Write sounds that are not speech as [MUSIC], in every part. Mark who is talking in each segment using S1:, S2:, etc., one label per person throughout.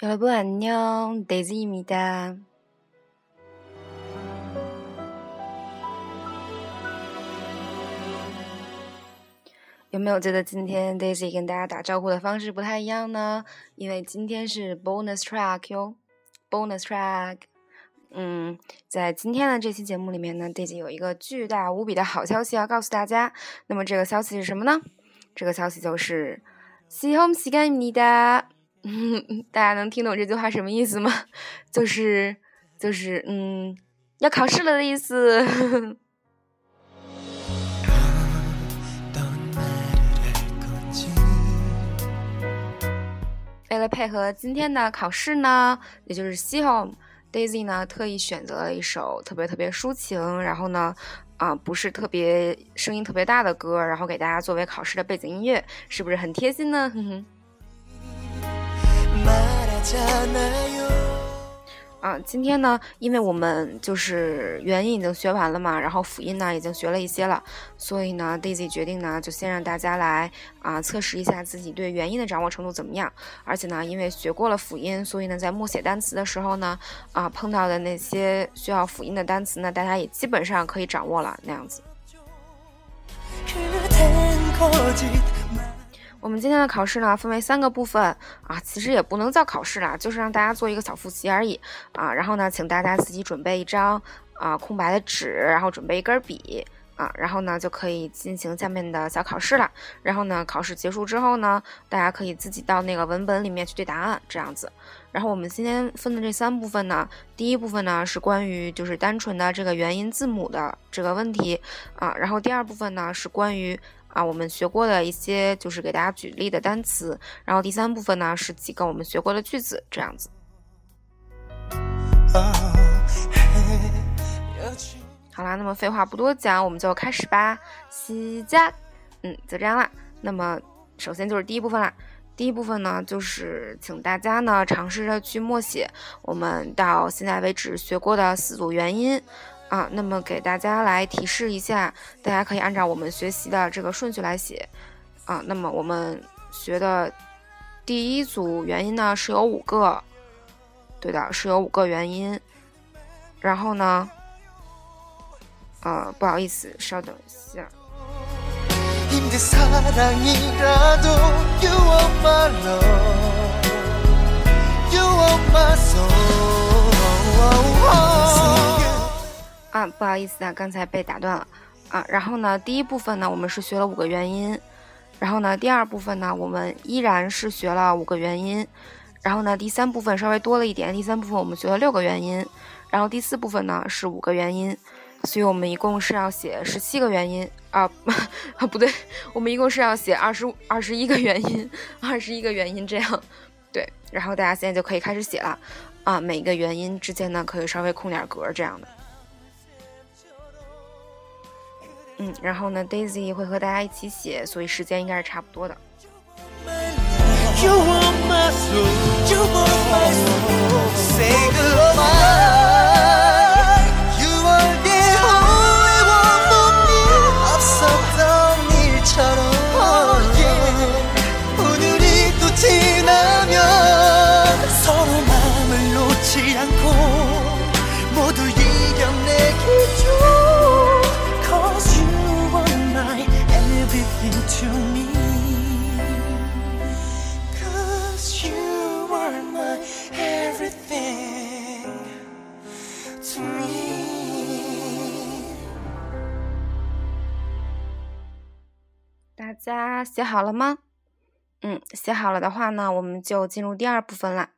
S1: 여러분안녕，Daisy입니다。有没有觉得今天 Daisy 跟大家打招呼的方式不太一样呢？因为今天是 bonus track 哟，bonus track。嗯，在今天的这期节目里面呢，Daisy 有一个巨大无比的好消息要告诉大家。那么这个消息是什么呢？这个消息就是시험시간입니 다。 嗯 [LAUGHS] 大家能听懂这句话什么意思吗？就 [LAUGHS] 是就是嗯，要考试了的意思。[LAUGHS] 为了配合今天的考试呢，也就是西虹 Daisy 呢，特意选择了一首特别特别抒情，然后呢，啊，不是特别声音特别大的歌，然后给大家作为考试的背景音乐，是不是很贴心呢？哼哼。啊，今天呢，因为我们就是元音已经学完了嘛，然后辅音呢已经学了一些了，所以呢，Daisy 决定呢，就先让大家来啊测试一下自己对元音的掌握程度怎么样。而且呢，因为学过了辅音，所以呢，在默写单词的时候呢，啊碰到的那些需要辅音的单词呢，大家也基本上可以掌握了那样子。我们今天的考试呢，分为三个部分啊，其实也不能叫考试啦，就是让大家做一个小复习而已啊。然后呢，请大家自己准备一张啊空白的纸，然后准备一根笔啊，然后呢就可以进行下面的小考试了。然后呢，考试结束之后呢，大家可以自己到那个文本里面去对答案，这样子。然后我们今天分的这三部分呢，第一部分呢是关于就是单纯的这个元音字母的这个问题啊，然后第二部分呢是关于。啊，我们学过的一些就是给大家举例的单词，然后第三部分呢是几个我们学过的句子，这样子。好啦，那么废话不多讲，我们就开始吧。西加，嗯，就这样啦。那么首先就是第一部分啦。第一部分呢，就是请大家呢尝试着去默写我们到现在为止学过的四组元音。啊，那么给大家来提示一下，大家可以按照我们学习的这个顺序来写。啊，那么我们学的第一组元音呢是有五个，对的，是有五个元音。然后呢，呃，不好意思，稍等一下。啊，不好意思啊，刚才被打断了啊。然后呢，第一部分呢，我们是学了五个元音。然后呢，第二部分呢，我们依然是学了五个元音。然后呢，第三部分稍微多了一点，第三部分我们学了六个元音。然后第四部分呢是五个元音，所以我们一共是要写十七个元音啊啊，[LAUGHS] 不对，我们一共是要写二十二十一个元音，二十一个元音这样。对，然后大家现在就可以开始写了啊，每个元音之间呢可以稍微空点格这样的。嗯，然后呢，Daisy 会和大家一起写，所以时间应该是差不多的。大大家写好了吗？嗯，写好了的话呢，我们就进入第二部分啦。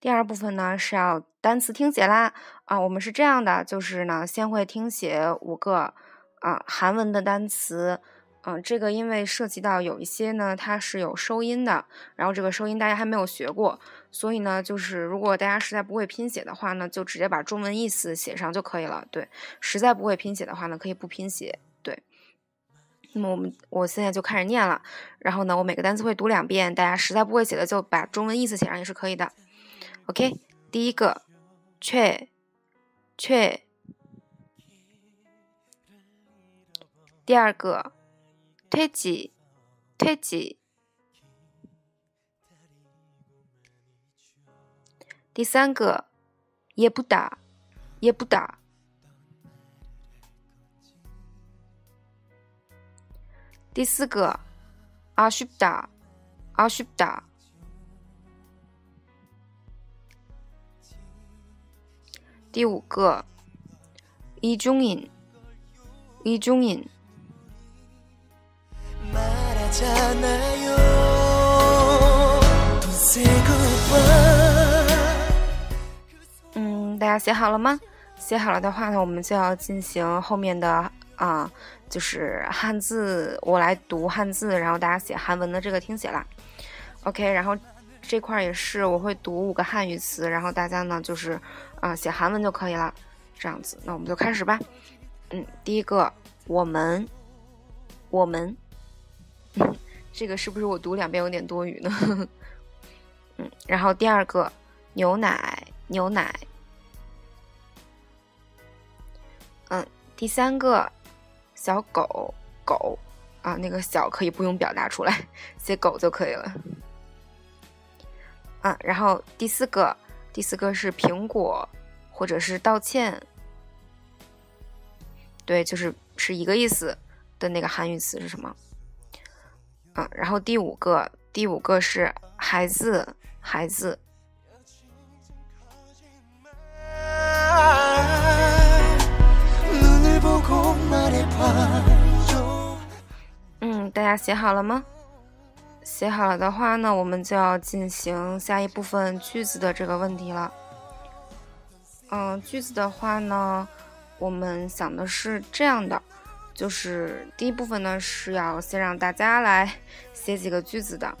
S1: 第二部分呢是要单词听写啦。啊，我们是这样的，就是呢，先会听写五个啊韩文的单词。嗯，这个因为涉及到有一些呢，它是有收音的，然后这个收音大家还没有学过，所以呢，就是如果大家实在不会拼写的话呢，就直接把中文意思写上就可以了。对，实在不会拼写的话呢，可以不拼写。对。那么我们我现在就开始念了，然后呢，我每个单词会读两遍，大家实在不会写的就把中文意思写上也是可以的。OK，第一个，却，却，第二个，推挤，推挤，第三个也不打，也不打。第四个阿须达，阿须达。第五个一中音，一中音。嗯，大家写好了吗？写好了的话呢，我们就要进行后面的啊，就是汉字，我来读汉字，然后大家写韩文的这个听写啦。OK，然后这块也是我会读五个汉语词，然后大家呢就是啊写韩文就可以了，这样子。那我们就开始吧。嗯，第一个，我们，我们。[LAUGHS] 这个是不是我读两遍有点多余呢？[LAUGHS] 嗯，然后第二个牛奶，牛奶。嗯，第三个小狗，狗啊，那个小可以不用表达出来，写狗就可以了。啊，然后第四个，第四个是苹果，或者是道歉。对，就是是一个意思的那个韩语词是什么？啊，然后第五个，第五个是孩子，孩子。大家写好了吗？写好了的话呢，我们就要进行下一部分句子的这个问题了。嗯，句子的话呢，我们想的是这样的。就是第一部分呢，是要先让大家来写几个句子的，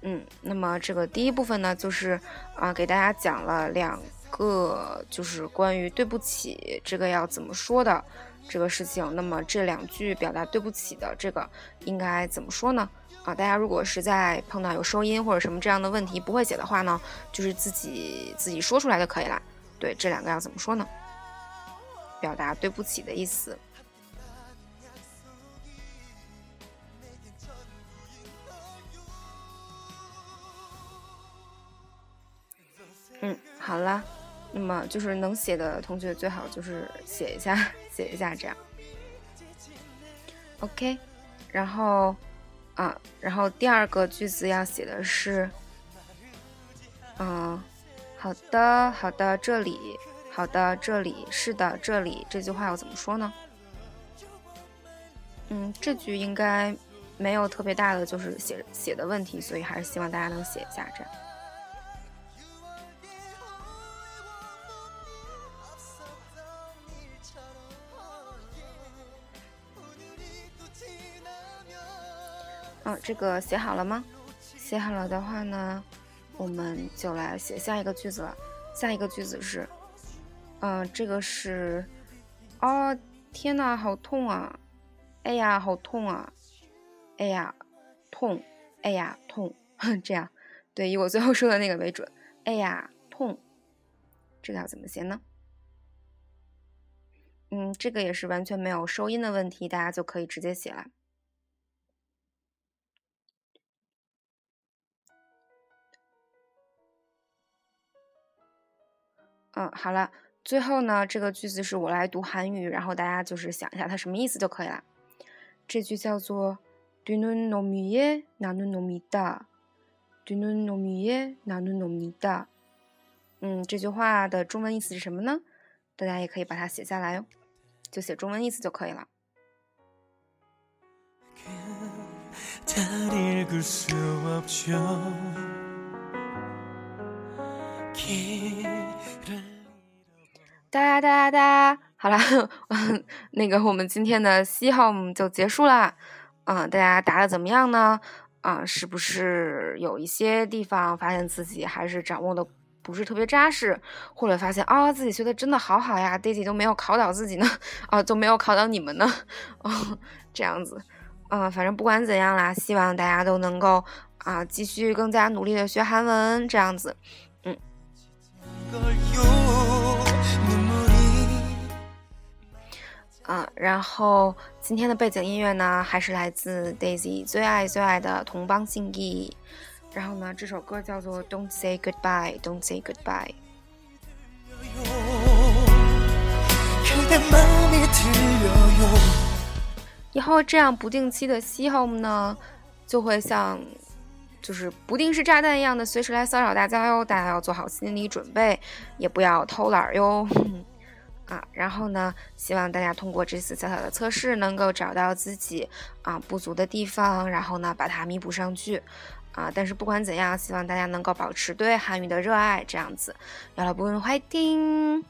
S1: 嗯，那么这个第一部分呢，就是啊，给大家讲了两个，就是关于对不起这个要怎么说的这个事情。那么这两句表达对不起的这个应该怎么说呢？啊，大家如果实在碰到有收音或者什么这样的问题不会写的话呢，就是自己自己说出来就可以了。对，这两个要怎么说呢？表达对不起的意思。嗯，好了，那么就是能写的同学最好就是写一下，[LAUGHS] 写一下这样。OK，然后啊，然后第二个句子要写的是，嗯，好的，好的，这里，好的，这里，是的，这里，这句话要怎么说呢？嗯，这句应该没有特别大的就是写写的问题，所以还是希望大家能写一下这样。这个写好了吗？写好了的话呢，我们就来写下一个句子了。下一个句子是，嗯，这个是，哦，天呐，好痛啊！哎呀，好痛啊！哎呀，痛！哎呀，痛！[LAUGHS] 这样，对，以我最后说的那个为准。哎呀，痛！这个要怎么写呢？嗯，这个也是完全没有收音的问题，大家就可以直接写了。嗯，好了，最后呢，这个句子是我来读韩语，然后大家就是想一下它什么意思就可以了。这句叫做“두눈놈이에나눈놈이 다， 두눈놈이에나눈놈이 다。 嗯，这句话的中文意思是什么呢？大家也可以把它写下来哟，就写中文意思就可以了。 哒哒哒，好啦，[LAUGHS] 那个我们今天的西 home 就结束啦。嗯，大家答的怎么样呢？啊，是不是有一些地方发现自己还是掌握的不是特别扎实，或者发现啊自己学的真的好好呀，Daisy 都没有考倒自己呢，啊都没有考倒你们呢，哦这样子，嗯，反正不管怎样啦，希望大家都能够啊继续更加努力的学韩文，这样子。嗯，啊然后今天的背景音乐呢，还是来自 Daisy 最爱最爱的同邦信义。然后呢，这首歌叫做《Don't Say Goodbye》，Don't Say Goodbye。以后这样不定期的西 home 呢，就会像就是不定时炸弹一样的随时来骚扰大家哟，大家要做好心理准备，也不要偷懒哟。啊，然后呢，希望大家通过这次小小的测试，能够找到自己啊不足的地方，然后呢把它弥补上去。啊，但是不管怎样，希望大家能够保持对韩语的热爱，这样子。要了不用坏听。